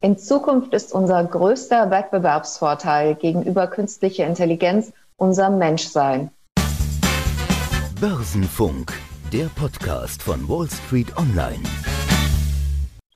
In Zukunft ist unser größter Wettbewerbsvorteil gegenüber künstlicher Intelligenz unser Menschsein. Börsenfunk, der Podcast von Wall Street Online.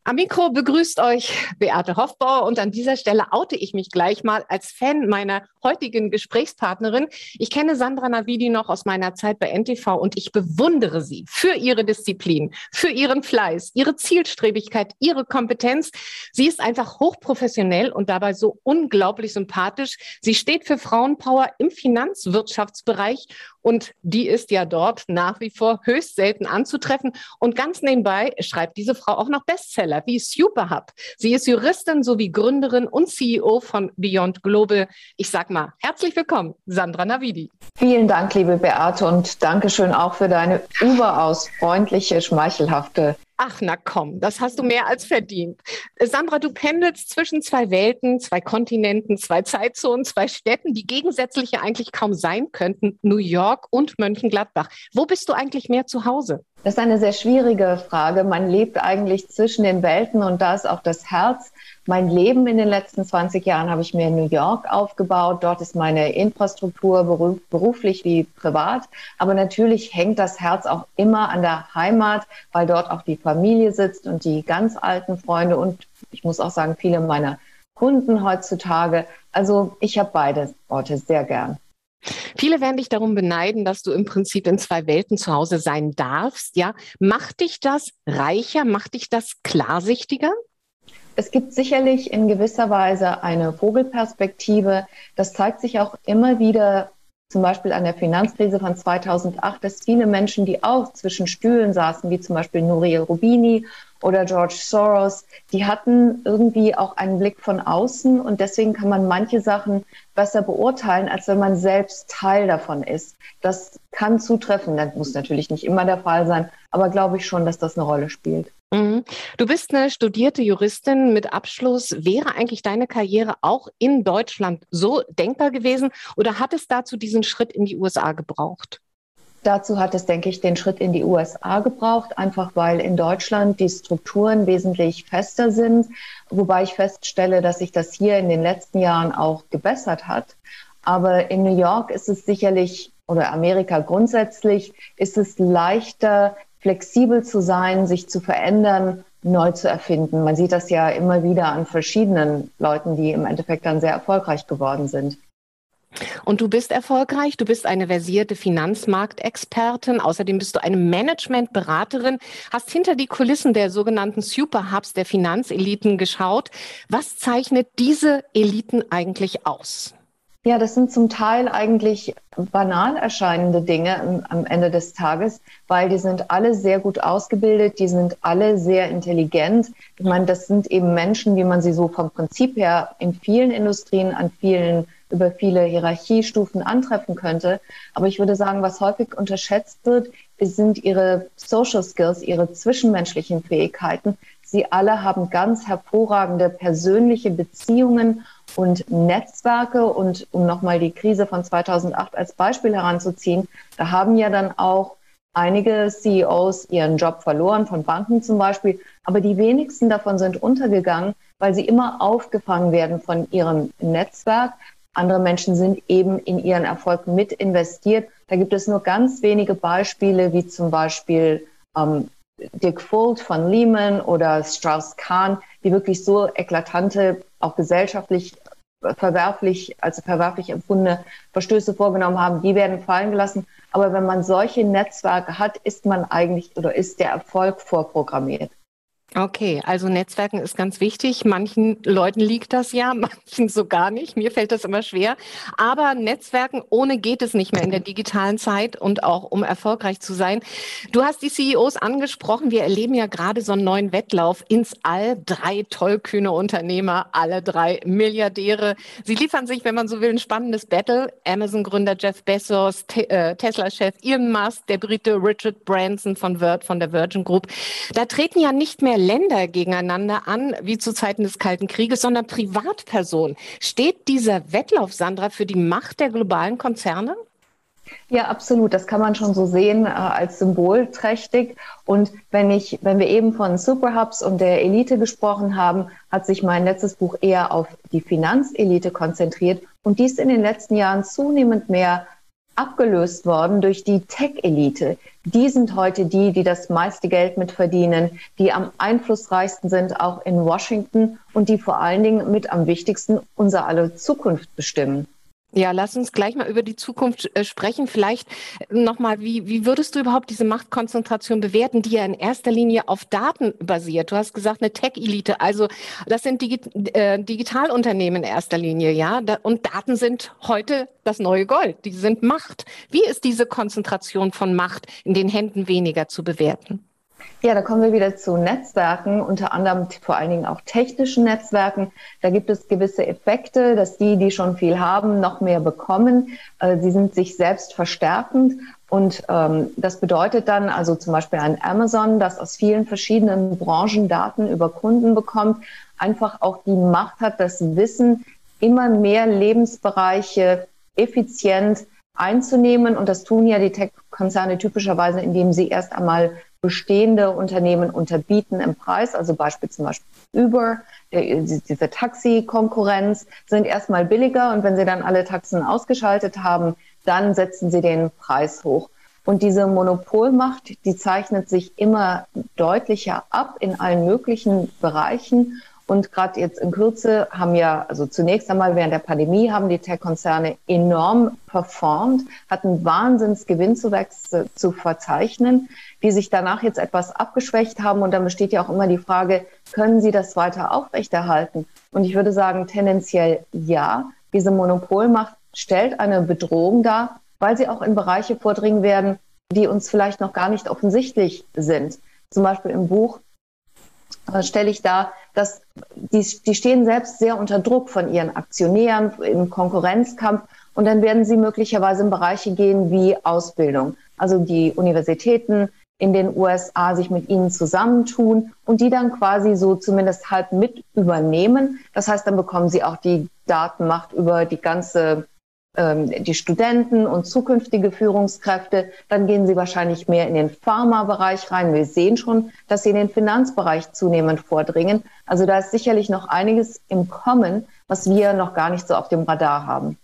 Am Mikro begrüßt euch Beate Hofbauer und an dieser Stelle oute ich mich gleich mal als Fan meiner heutigen Gesprächspartnerin. Ich kenne Sandra Navidi noch aus meiner Zeit bei NTV und ich bewundere sie für ihre Disziplin, für ihren Fleiß, ihre Zielstrebigkeit, ihre Kompetenz. Sie ist einfach hochprofessionell und dabei so unglaublich sympathisch. Sie steht für Frauenpower im Finanzwirtschaftsbereich und die ist ja dort nach wie vor höchst selten anzutreffen. Und ganz nebenbei schreibt diese Frau auch noch Bestseller wie Superhub. Sie ist Juristin sowie Gründerin und CEO von Beyond Global. Ich sag mal, herzlich willkommen, Sandra Navidi. Vielen Dank, liebe Beate, und Dankeschön auch für deine überaus freundliche, schmeichelhafte Ach, na komm, das hast du mehr als verdient. Sandra, du pendelst zwischen zwei Welten, zwei Kontinenten, zwei Zeitzonen, zwei Städten, die gegensätzlich ja eigentlich kaum sein könnten, New York und Mönchengladbach. Wo bist du eigentlich mehr zu Hause? Das ist eine sehr schwierige Frage. Man lebt eigentlich zwischen den Welten und da ist auch das Herz mein Leben in den letzten 20 Jahren habe ich mir in New York aufgebaut. Dort ist meine Infrastruktur beruflich wie privat. Aber natürlich hängt das Herz auch immer an der Heimat, weil dort auch die Familie sitzt und die ganz alten Freunde und ich muss auch sagen, viele meiner Kunden heutzutage. Also ich habe beide Orte sehr gern. Viele werden dich darum beneiden, dass du im Prinzip in zwei Welten zu Hause sein darfst. Ja, macht dich das reicher? Macht dich das klarsichtiger? Es gibt sicherlich in gewisser Weise eine Vogelperspektive. Das zeigt sich auch immer wieder, zum Beispiel an der Finanzkrise von 2008, dass viele Menschen, die auch zwischen Stühlen saßen, wie zum Beispiel Nouriel Rubini oder George Soros, die hatten irgendwie auch einen Blick von außen und deswegen kann man manche Sachen besser beurteilen, als wenn man selbst Teil davon ist. Das kann zutreffen, das muss natürlich nicht immer der Fall sein, aber glaube ich schon, dass das eine Rolle spielt. Mhm. Du bist eine studierte Juristin mit Abschluss. Wäre eigentlich deine Karriere auch in Deutschland so denkbar gewesen oder hat es dazu diesen Schritt in die USA gebraucht? Dazu hat es, denke ich, den Schritt in die USA gebraucht, einfach weil in Deutschland die Strukturen wesentlich fester sind, wobei ich feststelle, dass sich das hier in den letzten Jahren auch gebessert hat. Aber in New York ist es sicherlich, oder Amerika grundsätzlich, ist es leichter, flexibel zu sein, sich zu verändern, neu zu erfinden. Man sieht das ja immer wieder an verschiedenen Leuten, die im Endeffekt dann sehr erfolgreich geworden sind. Und du bist erfolgreich, du bist eine versierte Finanzmarktexpertin, außerdem bist du eine Managementberaterin, hast hinter die Kulissen der sogenannten Superhubs der Finanzeliten geschaut. Was zeichnet diese Eliten eigentlich aus? Ja, das sind zum Teil eigentlich banal erscheinende Dinge am Ende des Tages, weil die sind alle sehr gut ausgebildet, die sind alle sehr intelligent. Ich meine, das sind eben Menschen, wie man sie so vom Prinzip her in vielen Industrien, an vielen, über viele Hierarchiestufen antreffen könnte. Aber ich würde sagen, was häufig unterschätzt wird, sind ihre Social Skills, ihre zwischenmenschlichen Fähigkeiten. Sie alle haben ganz hervorragende persönliche Beziehungen und Netzwerke. Und um nochmal die Krise von 2008 als Beispiel heranzuziehen, da haben ja dann auch einige CEOs ihren Job verloren, von Banken zum Beispiel. Aber die wenigsten davon sind untergegangen, weil sie immer aufgefangen werden von ihrem Netzwerk. Andere Menschen sind eben in ihren Erfolg mit investiert. Da gibt es nur ganz wenige Beispiele, wie zum Beispiel ähm, Dick Fuld von Lehman oder Strauss Kahn, die wirklich so eklatante, auch gesellschaftlich verwerflich, also verwerflich empfundene Verstöße vorgenommen haben, die werden fallen gelassen. Aber wenn man solche Netzwerke hat, ist man eigentlich oder ist der Erfolg vorprogrammiert. Okay, also Netzwerken ist ganz wichtig. Manchen Leuten liegt das ja, manchen so gar nicht. Mir fällt das immer schwer. Aber Netzwerken ohne geht es nicht mehr in der digitalen Zeit und auch um erfolgreich zu sein. Du hast die CEOs angesprochen. Wir erleben ja gerade so einen neuen Wettlauf ins All. Drei tollkühne Unternehmer, alle drei Milliardäre. Sie liefern sich, wenn man so will, ein spannendes Battle. Amazon-Gründer Jeff Bezos, äh, Tesla-Chef Elon Musk, der Brite Richard Branson von, Vir von der Virgin Group. Da treten ja nicht mehr Länder gegeneinander an, wie zu Zeiten des Kalten Krieges, sondern Privatpersonen. Steht dieser Wettlauf, Sandra, für die Macht der globalen Konzerne? Ja, absolut. Das kann man schon so sehen äh, als symbolträchtig. Und wenn ich, wenn wir eben von Superhubs und der Elite gesprochen haben, hat sich mein letztes Buch eher auf die Finanzelite konzentriert und dies in den letzten Jahren zunehmend mehr abgelöst worden durch die Tech-Elite. Die sind heute die, die das meiste Geld mitverdienen, die am einflussreichsten sind, auch in Washington und die vor allen Dingen mit am wichtigsten unser aller Zukunft bestimmen. Ja, lass uns gleich mal über die Zukunft äh, sprechen. Vielleicht äh, nochmal, wie, wie würdest du überhaupt diese Machtkonzentration bewerten, die ja in erster Linie auf Daten basiert? Du hast gesagt, eine Tech-Elite. Also das sind Digi äh, Digitalunternehmen in erster Linie, ja. Da, und Daten sind heute das neue Gold. Die sind Macht. Wie ist diese Konzentration von Macht in den Händen weniger zu bewerten? Ja, da kommen wir wieder zu Netzwerken, unter anderem vor allen Dingen auch technischen Netzwerken. Da gibt es gewisse Effekte, dass die, die schon viel haben, noch mehr bekommen. Äh, sie sind sich selbst verstärkend. Und ähm, das bedeutet dann also zum Beispiel ein Amazon, das aus vielen verschiedenen Branchen Daten über Kunden bekommt, einfach auch die Macht hat, das Wissen immer mehr Lebensbereiche effizient einzunehmen. Und das tun ja die Tech-Konzerne typischerweise, indem sie erst einmal bestehende Unternehmen unterbieten im Preis, also beispielsweise Uber, diese Taxi-Konkurrenz, sind erstmal billiger und wenn sie dann alle Taxen ausgeschaltet haben, dann setzen sie den Preis hoch. Und diese Monopolmacht, die zeichnet sich immer deutlicher ab in allen möglichen Bereichen. Und gerade jetzt in Kürze haben ja, also zunächst einmal während der Pandemie haben die Tech-Konzerne enorm performt, hatten Wahnsinnsgewinnzuwächse zu verzeichnen, die sich danach jetzt etwas abgeschwächt haben. Und dann besteht ja auch immer die Frage, können sie das weiter aufrechterhalten? Und ich würde sagen, tendenziell ja. Diese Monopolmacht stellt eine Bedrohung dar, weil sie auch in Bereiche vordringen werden, die uns vielleicht noch gar nicht offensichtlich sind. Zum Beispiel im Buch äh, stelle ich dar, dass die, die stehen selbst sehr unter Druck von ihren Aktionären im Konkurrenzkampf und dann werden sie möglicherweise in Bereiche gehen wie Ausbildung. Also die Universitäten in den USA sich mit ihnen zusammentun und die dann quasi so zumindest halb mit übernehmen. Das heißt, dann bekommen sie auch die Datenmacht über die ganze die Studenten und zukünftige Führungskräfte, dann gehen sie wahrscheinlich mehr in den Pharmabereich rein. Wir sehen schon, dass sie in den Finanzbereich zunehmend vordringen. Also da ist sicherlich noch einiges im Kommen, was wir noch gar nicht so auf dem Radar haben.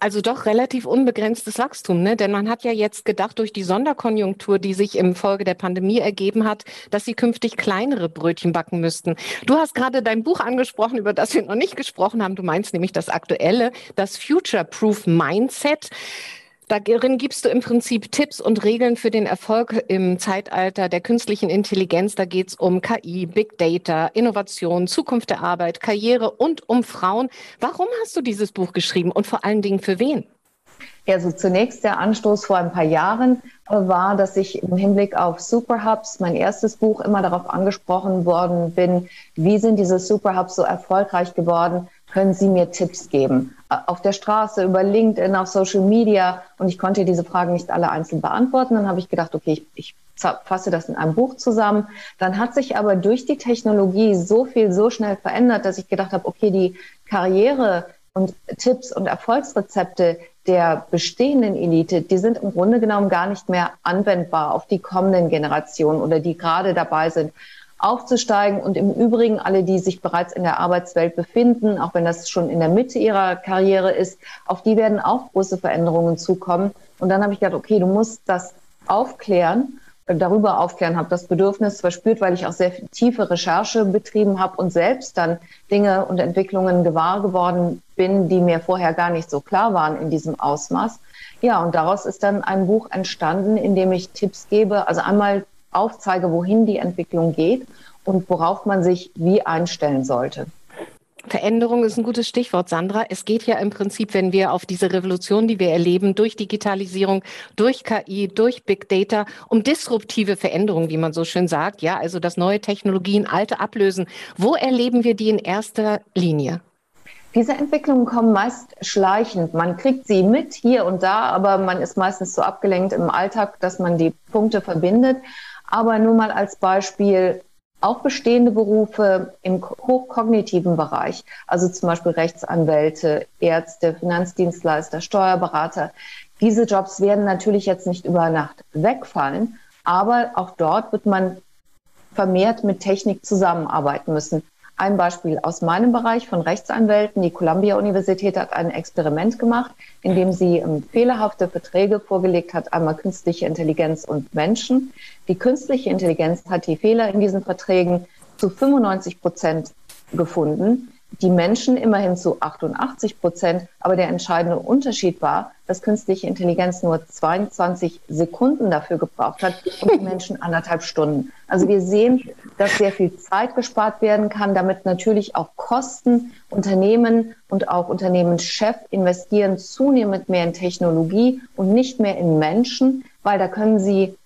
Also doch relativ unbegrenztes Wachstum, ne? Denn man hat ja jetzt gedacht, durch die Sonderkonjunktur, die sich im Folge der Pandemie ergeben hat, dass sie künftig kleinere Brötchen backen müssten. Du hast gerade dein Buch angesprochen, über das wir noch nicht gesprochen haben. Du meinst nämlich das aktuelle, das Future Proof Mindset. Darin gibst du im Prinzip Tipps und Regeln für den Erfolg im Zeitalter der künstlichen Intelligenz. Da geht es um KI, Big Data, Innovation, Zukunft der Arbeit, Karriere und um Frauen. Warum hast du dieses Buch geschrieben und vor allen Dingen für wen? Also zunächst der Anstoß vor ein paar Jahren war, dass ich im Hinblick auf Superhubs, mein erstes Buch, immer darauf angesprochen worden bin, wie sind diese Superhubs so erfolgreich geworden? Können Sie mir Tipps geben? auf der Straße, über LinkedIn, auf Social Media und ich konnte diese Fragen nicht alle einzeln beantworten. Dann habe ich gedacht, okay, ich, ich fasse das in einem Buch zusammen. Dann hat sich aber durch die Technologie so viel so schnell verändert, dass ich gedacht habe, okay, die Karriere und Tipps und Erfolgsrezepte der bestehenden Elite, die sind im Grunde genommen gar nicht mehr anwendbar auf die kommenden Generationen oder die gerade dabei sind aufzusteigen. Und im Übrigen alle, die sich bereits in der Arbeitswelt befinden, auch wenn das schon in der Mitte ihrer Karriere ist, auf die werden auch große Veränderungen zukommen. Und dann habe ich gedacht, okay, du musst das aufklären, darüber aufklären, habe das Bedürfnis verspürt, weil ich auch sehr tiefe Recherche betrieben habe und selbst dann Dinge und Entwicklungen gewahr geworden bin, die mir vorher gar nicht so klar waren in diesem Ausmaß. Ja, und daraus ist dann ein Buch entstanden, in dem ich Tipps gebe. Also einmal aufzeige, wohin die Entwicklung geht und worauf man sich wie einstellen sollte. Veränderung ist ein gutes Stichwort, Sandra. Es geht ja im Prinzip, wenn wir auf diese Revolution, die wir erleben, durch Digitalisierung, durch KI, durch Big Data, um disruptive Veränderungen, wie man so schön sagt. Ja, also dass neue Technologien alte ablösen. Wo erleben wir die in erster Linie? Diese Entwicklungen kommen meist schleichend. Man kriegt sie mit hier und da, aber man ist meistens so abgelenkt im Alltag, dass man die Punkte verbindet. Aber nur mal als Beispiel, auch bestehende Berufe im hochkognitiven Bereich, also zum Beispiel Rechtsanwälte, Ärzte, Finanzdienstleister, Steuerberater, Diese Jobs werden natürlich jetzt nicht über Nacht wegfallen, aber auch dort wird man vermehrt mit Technik zusammenarbeiten müssen. Ein Beispiel aus meinem Bereich von Rechtsanwälten. Die Columbia-Universität hat ein Experiment gemacht, in dem sie ähm, fehlerhafte Verträge vorgelegt hat, einmal künstliche Intelligenz und Menschen. Die künstliche Intelligenz hat die Fehler in diesen Verträgen zu 95 Prozent gefunden die Menschen immerhin zu 88 Prozent. Aber der entscheidende Unterschied war, dass künstliche Intelligenz nur 22 Sekunden dafür gebraucht hat und die Menschen anderthalb Stunden. Also wir sehen, dass sehr viel Zeit gespart werden kann, damit natürlich auch Kosten, Unternehmen und auch Unternehmenschef investieren zunehmend mehr in Technologie und nicht mehr in Menschen, weil da können sie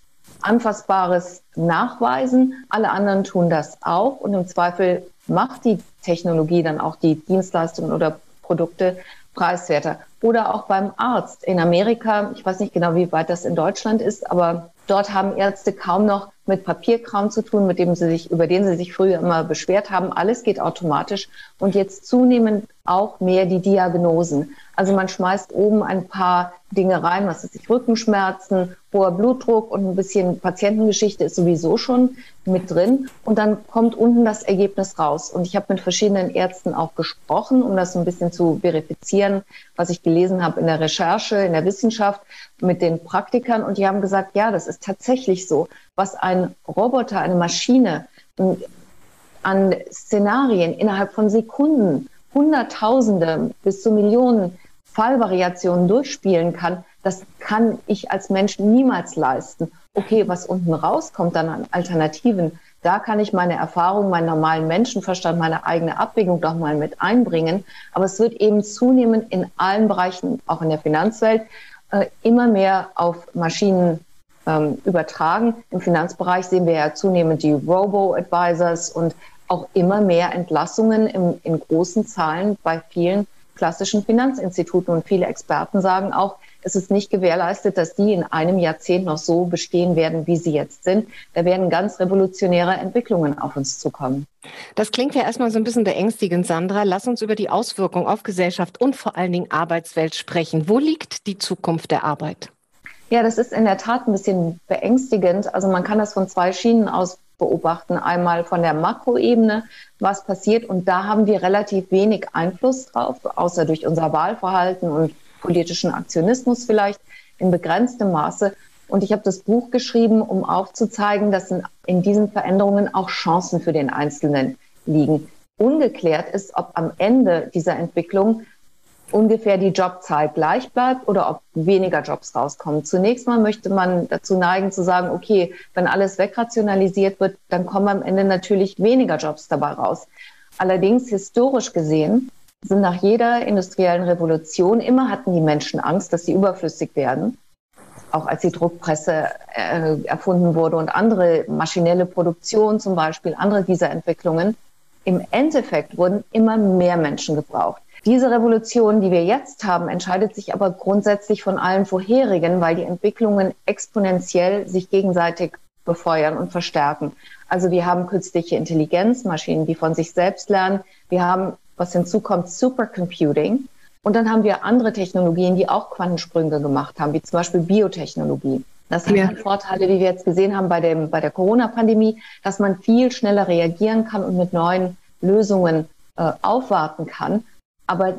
Anfassbares nachweisen. Alle anderen tun das auch und im Zweifel macht die Technologie dann auch die Dienstleistungen oder Produkte preiswerter. Oder auch beim Arzt. In Amerika, ich weiß nicht genau, wie weit das in Deutschland ist, aber dort haben Ärzte kaum noch mit Papierkram zu tun, mit dem sie sich, über den sie sich früher immer beschwert haben. Alles geht automatisch und jetzt zunehmend auch mehr die Diagnosen. Also man schmeißt oben ein paar Dinge rein, was ist Rückenschmerzen, hoher Blutdruck und ein bisschen Patientengeschichte ist sowieso schon mit drin und dann kommt unten das Ergebnis raus. Und ich habe mit verschiedenen Ärzten auch gesprochen, um das ein bisschen zu verifizieren, was ich gelesen habe in der Recherche, in der Wissenschaft mit den Praktikern und die haben gesagt, ja, das ist tatsächlich so, was ein Roboter, eine Maschine an Szenarien innerhalb von Sekunden, Hunderttausende bis zu Millionen Fallvariationen durchspielen kann, das kann ich als Mensch niemals leisten. Okay, was unten rauskommt dann an Alternativen, da kann ich meine Erfahrung, meinen normalen Menschenverstand, meine eigene Abwägung doch mal mit einbringen. Aber es wird eben zunehmend in allen Bereichen, auch in der Finanzwelt, äh, immer mehr auf Maschinen ähm, übertragen. Im Finanzbereich sehen wir ja zunehmend die Robo-Advisors und auch immer mehr Entlassungen im, in großen Zahlen bei vielen klassischen Finanzinstituten. Und viele Experten sagen auch, es ist nicht gewährleistet, dass die in einem Jahrzehnt noch so bestehen werden, wie sie jetzt sind. Da werden ganz revolutionäre Entwicklungen auf uns zukommen. Das klingt ja erstmal so ein bisschen beängstigend, Sandra. Lass uns über die Auswirkungen auf Gesellschaft und vor allen Dingen Arbeitswelt sprechen. Wo liegt die Zukunft der Arbeit? Ja, das ist in der Tat ein bisschen beängstigend. Also man kann das von zwei Schienen aus beobachten. Einmal von der Makroebene, was passiert. Und da haben wir relativ wenig Einfluss drauf, außer durch unser Wahlverhalten und politischen Aktionismus vielleicht in begrenztem Maße. Und ich habe das Buch geschrieben, um aufzuzeigen, dass in, in diesen Veränderungen auch Chancen für den Einzelnen liegen. Ungeklärt ist, ob am Ende dieser Entwicklung ungefähr die Jobzahl gleich bleibt oder ob weniger Jobs rauskommen. Zunächst mal möchte man dazu neigen zu sagen, okay, wenn alles wegrationalisiert wird, dann kommen am Ende natürlich weniger Jobs dabei raus. Allerdings historisch gesehen sind nach jeder industriellen Revolution immer hatten die Menschen Angst, dass sie überflüssig werden. Auch als die Druckpresse äh, erfunden wurde und andere maschinelle Produktion zum Beispiel, andere dieser Entwicklungen. Im Endeffekt wurden immer mehr Menschen gebraucht. Diese Revolution, die wir jetzt haben, entscheidet sich aber grundsätzlich von allen vorherigen, weil die Entwicklungen exponentiell sich gegenseitig befeuern und verstärken. Also wir haben künstliche Intelligenz, Maschinen, die von sich selbst lernen. Wir haben was hinzukommt, Supercomputing. Und dann haben wir andere Technologien, die auch Quantensprünge gemacht haben, wie zum Beispiel Biotechnologie. Das hat ja. Vorteile, wie wir jetzt gesehen haben bei, dem, bei der Corona-Pandemie, dass man viel schneller reagieren kann und mit neuen Lösungen äh, aufwarten kann. Aber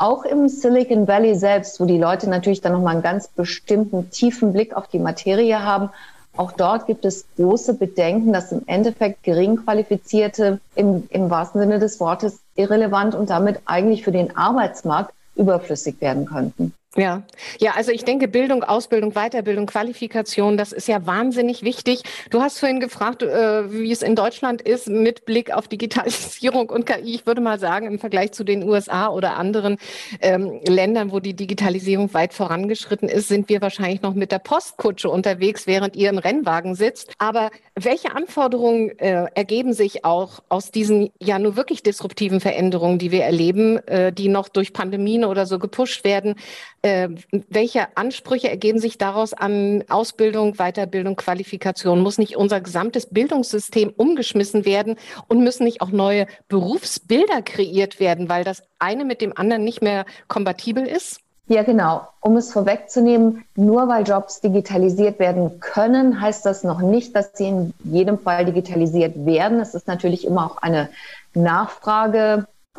auch im Silicon Valley selbst, wo die Leute natürlich dann nochmal einen ganz bestimmten tiefen Blick auf die Materie haben, auch dort gibt es große Bedenken, dass im Endeffekt geringqualifizierte im, im wahrsten Sinne des Wortes irrelevant und damit eigentlich für den Arbeitsmarkt überflüssig werden könnten. Ja, ja, also ich denke, Bildung, Ausbildung, Weiterbildung, Qualifikation, das ist ja wahnsinnig wichtig. Du hast vorhin gefragt, äh, wie es in Deutschland ist mit Blick auf Digitalisierung und KI. Ich würde mal sagen, im Vergleich zu den USA oder anderen ähm, Ländern, wo die Digitalisierung weit vorangeschritten ist, sind wir wahrscheinlich noch mit der Postkutsche unterwegs, während ihr im Rennwagen sitzt. Aber welche Anforderungen äh, ergeben sich auch aus diesen ja nur wirklich disruptiven Veränderungen, die wir erleben, äh, die noch durch Pandemien oder so gepusht werden? Äh, welche Ansprüche ergeben sich daraus an Ausbildung, Weiterbildung, Qualifikation? Muss nicht unser gesamtes Bildungssystem umgeschmissen werden und müssen nicht auch neue Berufsbilder kreiert werden, weil das eine mit dem anderen nicht mehr kompatibel ist? Ja, genau. Um es vorwegzunehmen, nur weil Jobs digitalisiert werden können, heißt das noch nicht, dass sie in jedem Fall digitalisiert werden. Es ist natürlich immer auch eine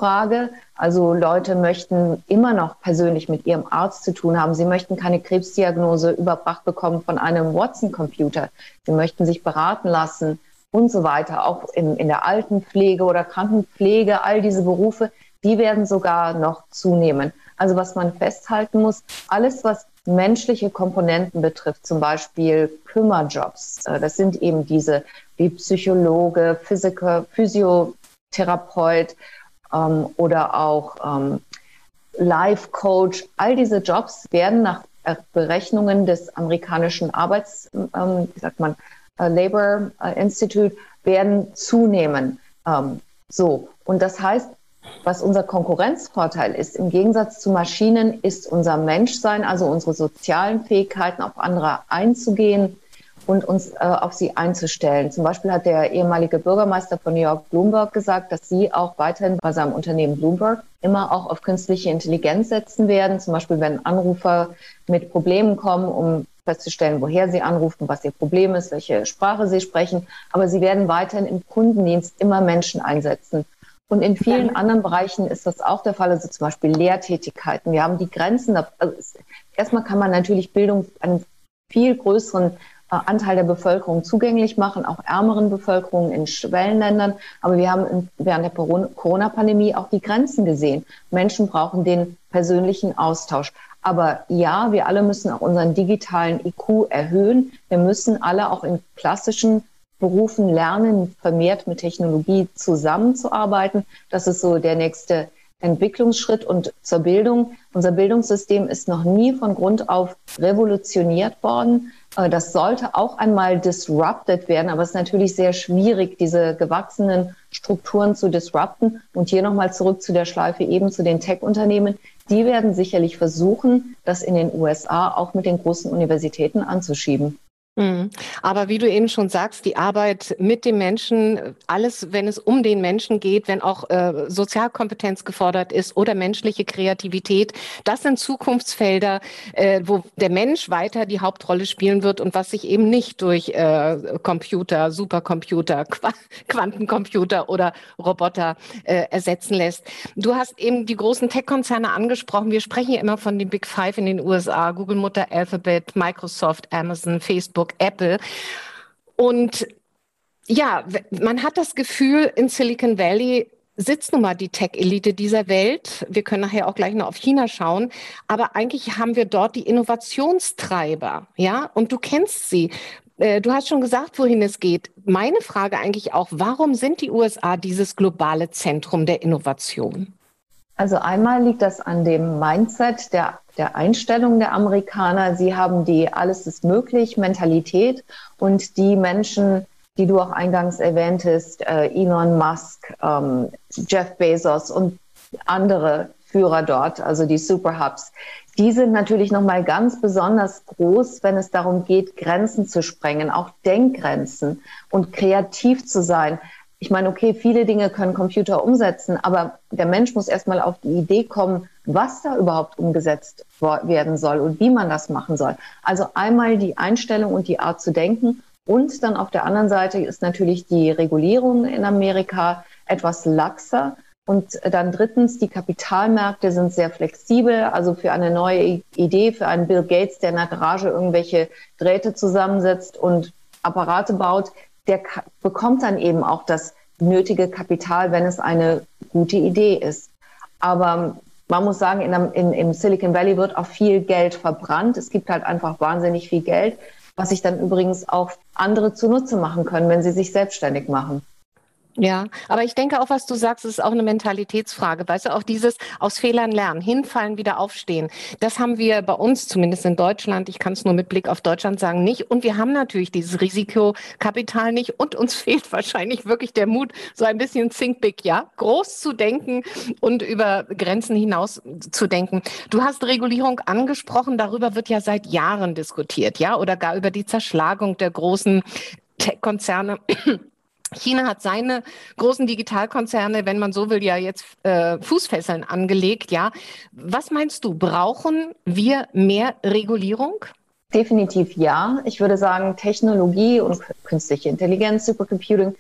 Nachfragefrage. Also Leute möchten immer noch persönlich mit ihrem Arzt zu tun haben. Sie möchten keine Krebsdiagnose überbracht bekommen von einem Watson-Computer. Sie möchten sich beraten lassen und so weiter. Auch in, in der Altenpflege oder Krankenpflege, all diese Berufe, die werden sogar noch zunehmen. Also was man festhalten muss, alles, was menschliche Komponenten betrifft, zum Beispiel Kümmerjobs, äh, das sind eben diese wie Psychologe, Physiker, Physiotherapeut ähm, oder auch ähm, Life Coach, all diese Jobs werden nach Berechnungen des amerikanischen Arbeits, ähm, wie sagt man, äh, Labor äh, Institute, werden zunehmen. Ähm, so. Und das heißt, was unser Konkurrenzvorteil ist, im Gegensatz zu Maschinen, ist unser Menschsein, also unsere sozialen Fähigkeiten, auf andere einzugehen und uns äh, auf sie einzustellen. Zum Beispiel hat der ehemalige Bürgermeister von New York, Bloomberg, gesagt, dass sie auch weiterhin bei seinem Unternehmen Bloomberg immer auch auf künstliche Intelligenz setzen werden. Zum Beispiel, wenn Anrufer mit Problemen kommen, um festzustellen, woher sie anrufen, was ihr Problem ist, welche Sprache sie sprechen. Aber sie werden weiterhin im Kundendienst immer Menschen einsetzen. Und in vielen anderen Bereichen ist das auch der Fall, also zum Beispiel Lehrtätigkeiten. Wir haben die Grenzen. Also erstmal kann man natürlich Bildung einen viel größeren Anteil der Bevölkerung zugänglich machen, auch ärmeren Bevölkerungen in Schwellenländern. Aber wir haben während der Corona-Pandemie auch die Grenzen gesehen. Menschen brauchen den persönlichen Austausch. Aber ja, wir alle müssen auch unseren digitalen IQ erhöhen. Wir müssen alle auch in klassischen Berufen lernen, vermehrt mit Technologie zusammenzuarbeiten. Das ist so der nächste Entwicklungsschritt und zur Bildung. Unser Bildungssystem ist noch nie von Grund auf revolutioniert worden. Äh, das sollte auch einmal disrupted werden, aber es ist natürlich sehr schwierig, diese gewachsenen Strukturen zu disrupten. Und hier nochmal zurück zu der Schleife eben zu den Tech-Unternehmen. Die werden sicherlich versuchen, das in den USA auch mit den großen Universitäten anzuschieben. Mhm. Aber wie du eben schon sagst, die Arbeit mit dem Menschen, alles, wenn es um den Menschen geht, wenn auch äh, Sozialkompetenz gefordert ist oder menschliche Kreativität, das sind Zukunftsfelder, äh, wo der Mensch weiter die Hauptrolle spielen wird und was sich eben nicht durch äh, Computer, Supercomputer, Qu Quantencomputer oder Roboter äh, ersetzen lässt. Du hast eben die großen Tech-Konzerne angesprochen. Wir sprechen ja immer von den Big Five in den USA, Google Mutter, Alphabet, Microsoft, Amazon, Facebook. Facebook, Apple. Und ja, man hat das Gefühl, in Silicon Valley sitzt nun mal die Tech-Elite dieser Welt. Wir können nachher auch gleich noch auf China schauen. Aber eigentlich haben wir dort die Innovationstreiber, ja? Und du kennst sie. Äh, du hast schon gesagt, wohin es geht. Meine Frage eigentlich auch, warum sind die USA dieses globale Zentrum der Innovation? Also einmal liegt das an dem Mindset der, der Einstellung der Amerikaner. Sie haben die alles ist möglich Mentalität und die Menschen, die du auch eingangs erwähntest, äh, Elon Musk, ähm, Jeff Bezos und andere Führer dort, also die Superhubs, die sind natürlich nochmal ganz besonders groß, wenn es darum geht, Grenzen zu sprengen, auch Denkgrenzen und kreativ zu sein ich meine, okay, viele Dinge können Computer umsetzen, aber der Mensch muss erstmal auf die Idee kommen, was da überhaupt umgesetzt werden soll und wie man das machen soll. Also einmal die Einstellung und die Art zu denken und dann auf der anderen Seite ist natürlich die Regulierung in Amerika etwas laxer. Und dann drittens, die Kapitalmärkte sind sehr flexibel. Also für eine neue Idee, für einen Bill Gates, der in der Garage irgendwelche Drähte zusammensetzt und Apparate baut, der bekommt dann eben auch das nötige Kapital, wenn es eine gute Idee ist. Aber man muss sagen, in, in, im Silicon Valley wird auch viel Geld verbrannt. Es gibt halt einfach wahnsinnig viel Geld, was sich dann übrigens auch andere zunutze machen können, wenn sie sich selbstständig machen. Ja, aber ich denke auch, was du sagst, ist auch eine Mentalitätsfrage. Weißt du, auch dieses aus Fehlern lernen, hinfallen, wieder aufstehen. Das haben wir bei uns, zumindest in Deutschland, ich kann es nur mit Blick auf Deutschland sagen, nicht. Und wir haben natürlich dieses Risikokapital nicht. Und uns fehlt wahrscheinlich wirklich der Mut, so ein bisschen think big, ja, groß zu denken und über Grenzen hinaus zu denken. Du hast Regulierung angesprochen. Darüber wird ja seit Jahren diskutiert, ja, oder gar über die Zerschlagung der großen Tech-Konzerne China hat seine großen Digitalkonzerne, wenn man so will, ja jetzt äh, Fußfesseln angelegt. Ja, was meinst du? Brauchen wir mehr Regulierung? Definitiv ja. Ich würde sagen, Technologie und künstliche Intelligenz, Supercomputing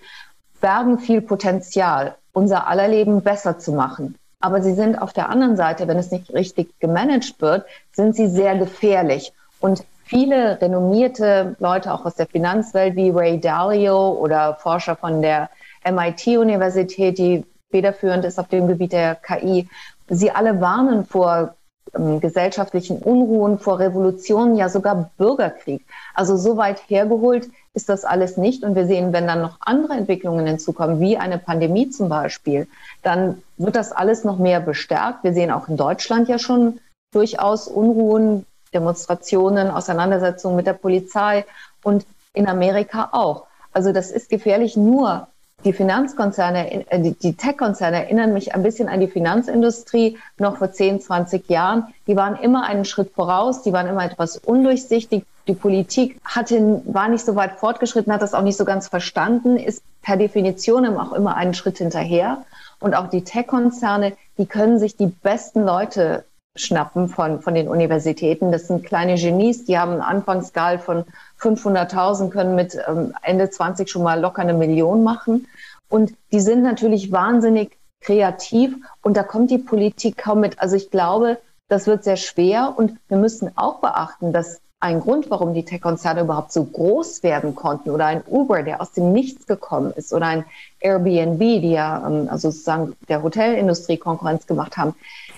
bergen viel Potenzial, unser aller Leben besser zu machen. Aber sie sind auf der anderen Seite, wenn es nicht richtig gemanagt wird, sind sie sehr gefährlich. Und viele renommierte Leute auch aus der Finanzwelt wie Ray Dalio oder Forscher von der MIT-Universität, die federführend ist auf dem Gebiet der KI, sie alle warnen vor ähm, gesellschaftlichen Unruhen, vor Revolutionen, ja sogar Bürgerkrieg. Also so weit hergeholt ist das alles nicht. Und wir sehen, wenn dann noch andere Entwicklungen hinzukommen, wie eine Pandemie zum Beispiel, dann wird das alles noch mehr bestärkt. Wir sehen auch in Deutschland ja schon durchaus Unruhen, Demonstrationen, Auseinandersetzungen mit der Polizei und in Amerika auch. Also das ist gefährlich nur. Die Finanzkonzerne, äh, die Tech-Konzerne erinnern mich ein bisschen an die Finanzindustrie noch vor 10, 20 Jahren. Die waren immer einen Schritt voraus, die waren immer etwas undurchsichtig. Die Politik hatte, war nicht so weit fortgeschritten, hat das auch nicht so ganz verstanden, ist per Definition auch immer einen Schritt hinterher. Und auch die Tech-Konzerne, die können sich die besten Leute schnappen von, von den Universitäten. Das sind kleine Genies, die haben einen Anfangsgehalt von 500.000, können mit ähm, Ende 20 schon mal locker eine Million machen. Und die sind natürlich wahnsinnig kreativ und da kommt die Politik kaum mit. Also ich glaube, das wird sehr schwer und wir müssen auch beachten, dass ein Grund, warum die Tech-Konzerne überhaupt so groß werden konnten oder ein Uber, der aus dem Nichts gekommen ist oder ein Airbnb, die ja ähm, also sozusagen der Hotelindustrie Konkurrenz gemacht haben,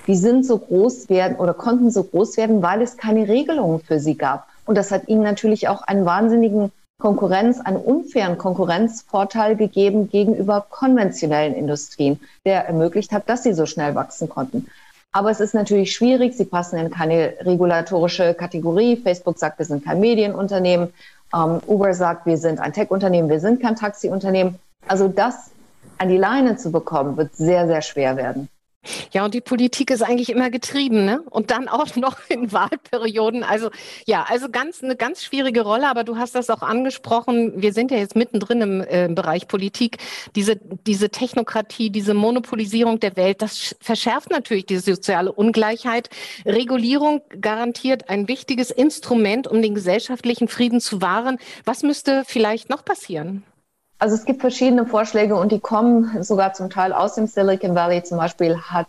die sind so groß werden oder konnten so groß werden, weil es keine Regelungen für sie gab. Und das hat ihnen natürlich auch einen wahnsinnigen Konkurrenz, einen unfairen Konkurrenzvorteil gegeben gegenüber konventionellen Industrien, der ermöglicht hat, dass sie so schnell wachsen konnten. Aber es ist natürlich schwierig. Sie passen in keine regulatorische Kategorie. Facebook sagt, wir sind kein Medienunternehmen. Um, Uber sagt, wir sind ein Tech-Unternehmen, wir sind kein Taxi-Unternehmen. Also das an die Leine zu bekommen, wird sehr, sehr schwer werden. Ja, und die Politik ist eigentlich immer getrieben, ne? Und dann auch noch in Wahlperioden. Also ja, also ganz eine ganz schwierige Rolle, aber du hast das auch angesprochen. Wir sind ja jetzt mittendrin im äh, Bereich Politik. Diese, diese Technokratie, diese Monopolisierung der Welt, das verschärft natürlich die soziale Ungleichheit. Regulierung garantiert ein wichtiges Instrument, um den gesellschaftlichen Frieden zu wahren. Was müsste vielleicht noch passieren? Also es gibt verschiedene Vorschläge und die kommen sogar zum Teil aus dem Silicon Valley. Zum Beispiel hat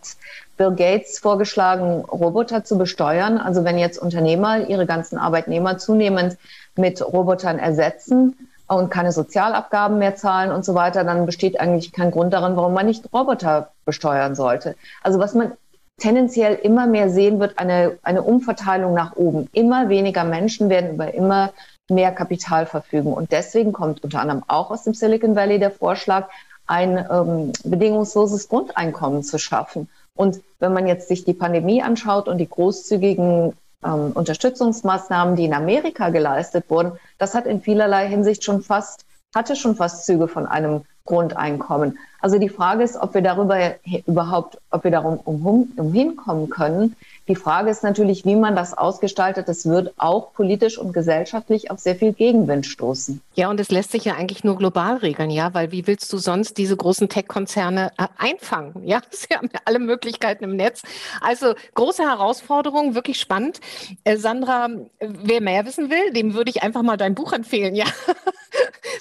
Bill Gates vorgeschlagen, Roboter zu besteuern. Also wenn jetzt Unternehmer ihre ganzen Arbeitnehmer zunehmend mit Robotern ersetzen und keine Sozialabgaben mehr zahlen und so weiter, dann besteht eigentlich kein Grund daran, warum man nicht Roboter besteuern sollte. Also was man tendenziell immer mehr sehen wird, eine, eine Umverteilung nach oben. Immer weniger Menschen werden über immer mehr Kapital verfügen. Und deswegen kommt unter anderem auch aus dem Silicon Valley der Vorschlag, ein ähm, bedingungsloses Grundeinkommen zu schaffen. Und wenn man jetzt sich die Pandemie anschaut und die großzügigen ähm, Unterstützungsmaßnahmen, die in Amerika geleistet wurden, das hat in vielerlei Hinsicht schon fast, hatte schon fast Züge von einem Grundeinkommen. Also die Frage ist, ob wir darüber überhaupt, ob wir darum umhin, umhinkommen können, die Frage ist natürlich, wie man das ausgestaltet. Das wird auch politisch und gesellschaftlich auf sehr viel Gegenwind stoßen. Ja, und es lässt sich ja eigentlich nur global regeln, ja, weil wie willst du sonst diese großen Tech-Konzerne äh, einfangen? Ja, sie haben ja alle Möglichkeiten im Netz. Also große Herausforderung, wirklich spannend. Äh, Sandra, wer mehr wissen will, dem würde ich einfach mal dein Buch empfehlen, ja.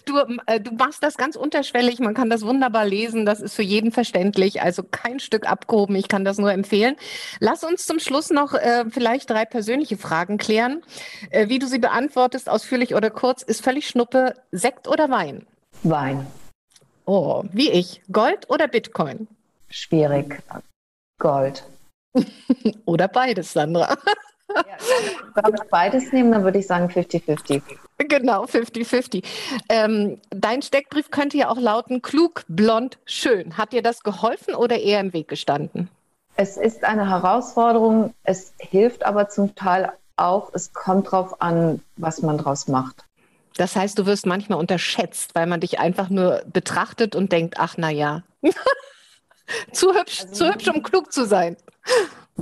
Du, äh, du machst das ganz unterschwellig, man kann das wunderbar lesen, das ist für jeden verständlich, also kein Stück abgehoben, ich kann das nur empfehlen. Lass uns zum Schluss noch äh, vielleicht drei persönliche Fragen klären. Äh, wie du sie beantwortest, ausführlich oder kurz, ist völlig Schnuppe, Sekt oder Wein? Wein. Oh, wie ich. Gold oder Bitcoin? Schwierig. Gold. oder beides, Sandra. Ja, wenn ich beides nehme, dann würde ich sagen 50-50. Genau, 50-50. Ähm, dein Steckbrief könnte ja auch lauten, klug, blond, schön. Hat dir das geholfen oder eher im Weg gestanden? Es ist eine Herausforderung, es hilft aber zum Teil auch, es kommt drauf an, was man draus macht. Das heißt, du wirst manchmal unterschätzt, weil man dich einfach nur betrachtet und denkt, ach na ja, zu hübsch, also, zu hübsch, um klug zu sein.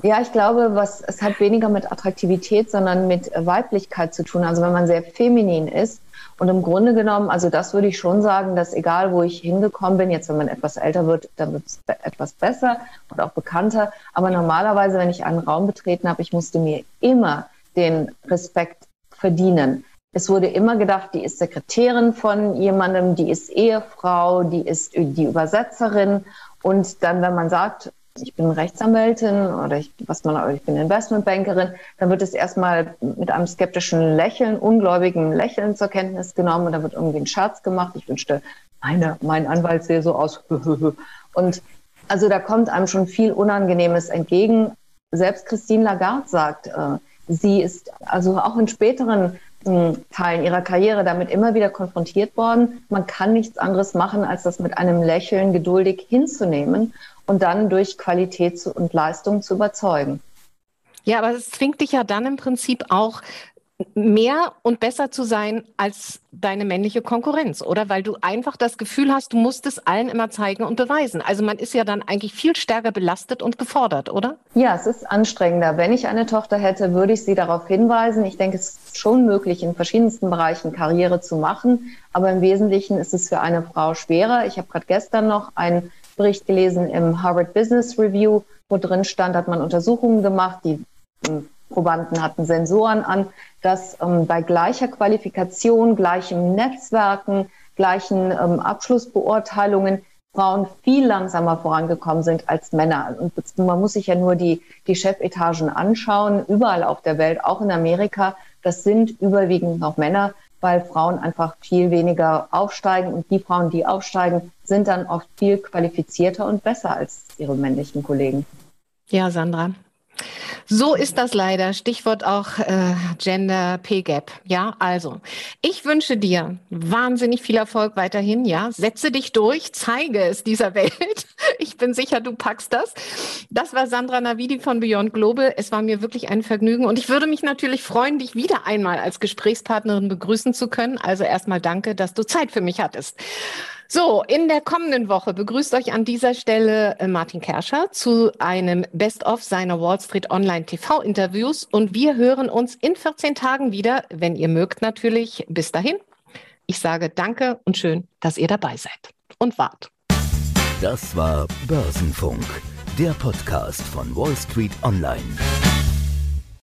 Ja, ich glaube, was, es hat weniger mit Attraktivität, sondern mit Weiblichkeit zu tun. Also wenn man sehr feminin ist Und im Grunde genommen, also das würde ich schon sagen, dass egal wo ich hingekommen bin, jetzt wenn man etwas älter wird, dann wird es etwas besser und auch bekannter. Aber normalerweise, wenn ich einen Raum betreten habe, ich musste mir immer den Respekt verdienen. Es wurde immer gedacht, die ist Sekretärin von jemandem, die ist Ehefrau, die ist die Übersetzerin. Und dann, wenn man sagt, ich bin Rechtsanwältin oder ich, was man, ich bin Investmentbankerin, dann wird es erstmal mit einem skeptischen Lächeln, ungläubigen Lächeln zur Kenntnis genommen und da wird irgendwie ein Scherz gemacht. Ich wünschte, meine, mein Anwalt sehe so aus. und also da kommt einem schon viel Unangenehmes entgegen. Selbst Christine Lagarde sagt, äh, sie ist also auch in späteren äh, Teilen ihrer Karriere damit immer wieder konfrontiert worden. Man kann nichts anderes machen, als das mit einem Lächeln geduldig hinzunehmen und dann durch Qualität und Leistung zu überzeugen. Ja, aber es zwingt dich ja dann im Prinzip auch mehr und besser zu sein als deine männliche Konkurrenz, oder? Weil du einfach das Gefühl hast, du musst es allen immer zeigen und beweisen. Also man ist ja dann eigentlich viel stärker belastet und gefordert, oder? Ja, es ist anstrengender. Wenn ich eine Tochter hätte, würde ich sie darauf hinweisen. Ich denke, es ist schon möglich, in verschiedensten Bereichen Karriere zu machen. Aber im Wesentlichen ist es für eine Frau schwerer. Ich habe gerade gestern noch einen Bericht gelesen im Harvard Business Review, wo drin stand, hat man Untersuchungen gemacht, die hm, Probanden hatten Sensoren an, dass ähm, bei gleicher Qualifikation, gleichem Netzwerken, gleichen ähm, Abschlussbeurteilungen Frauen viel langsamer vorangekommen sind als Männer. Und man muss sich ja nur die, die Chefetagen anschauen, überall auf der Welt, auch in Amerika. Das sind überwiegend noch Männer weil Frauen einfach viel weniger aufsteigen und die Frauen, die aufsteigen, sind dann oft viel qualifizierter und besser als ihre männlichen Kollegen. Ja, Sandra. So ist das leider. Stichwort auch äh, Gender Pay Gap. Ja, also ich wünsche dir wahnsinnig viel Erfolg weiterhin. Ja, setze dich durch, zeige es dieser Welt. Ich bin sicher, du packst das. Das war Sandra Navidi von Beyond Global. Es war mir wirklich ein Vergnügen und ich würde mich natürlich freuen, dich wieder einmal als Gesprächspartnerin begrüßen zu können. Also erstmal danke, dass du Zeit für mich hattest. So, in der kommenden Woche begrüßt euch an dieser Stelle äh, Martin Kerscher zu einem Best-of seiner Wall Street Online TV-Interviews und wir hören uns in 14 Tagen wieder, wenn ihr mögt natürlich. Bis dahin. Ich sage danke und schön, dass ihr dabei seid und wart. Das war Börsenfunk, der Podcast von Wall Street Online.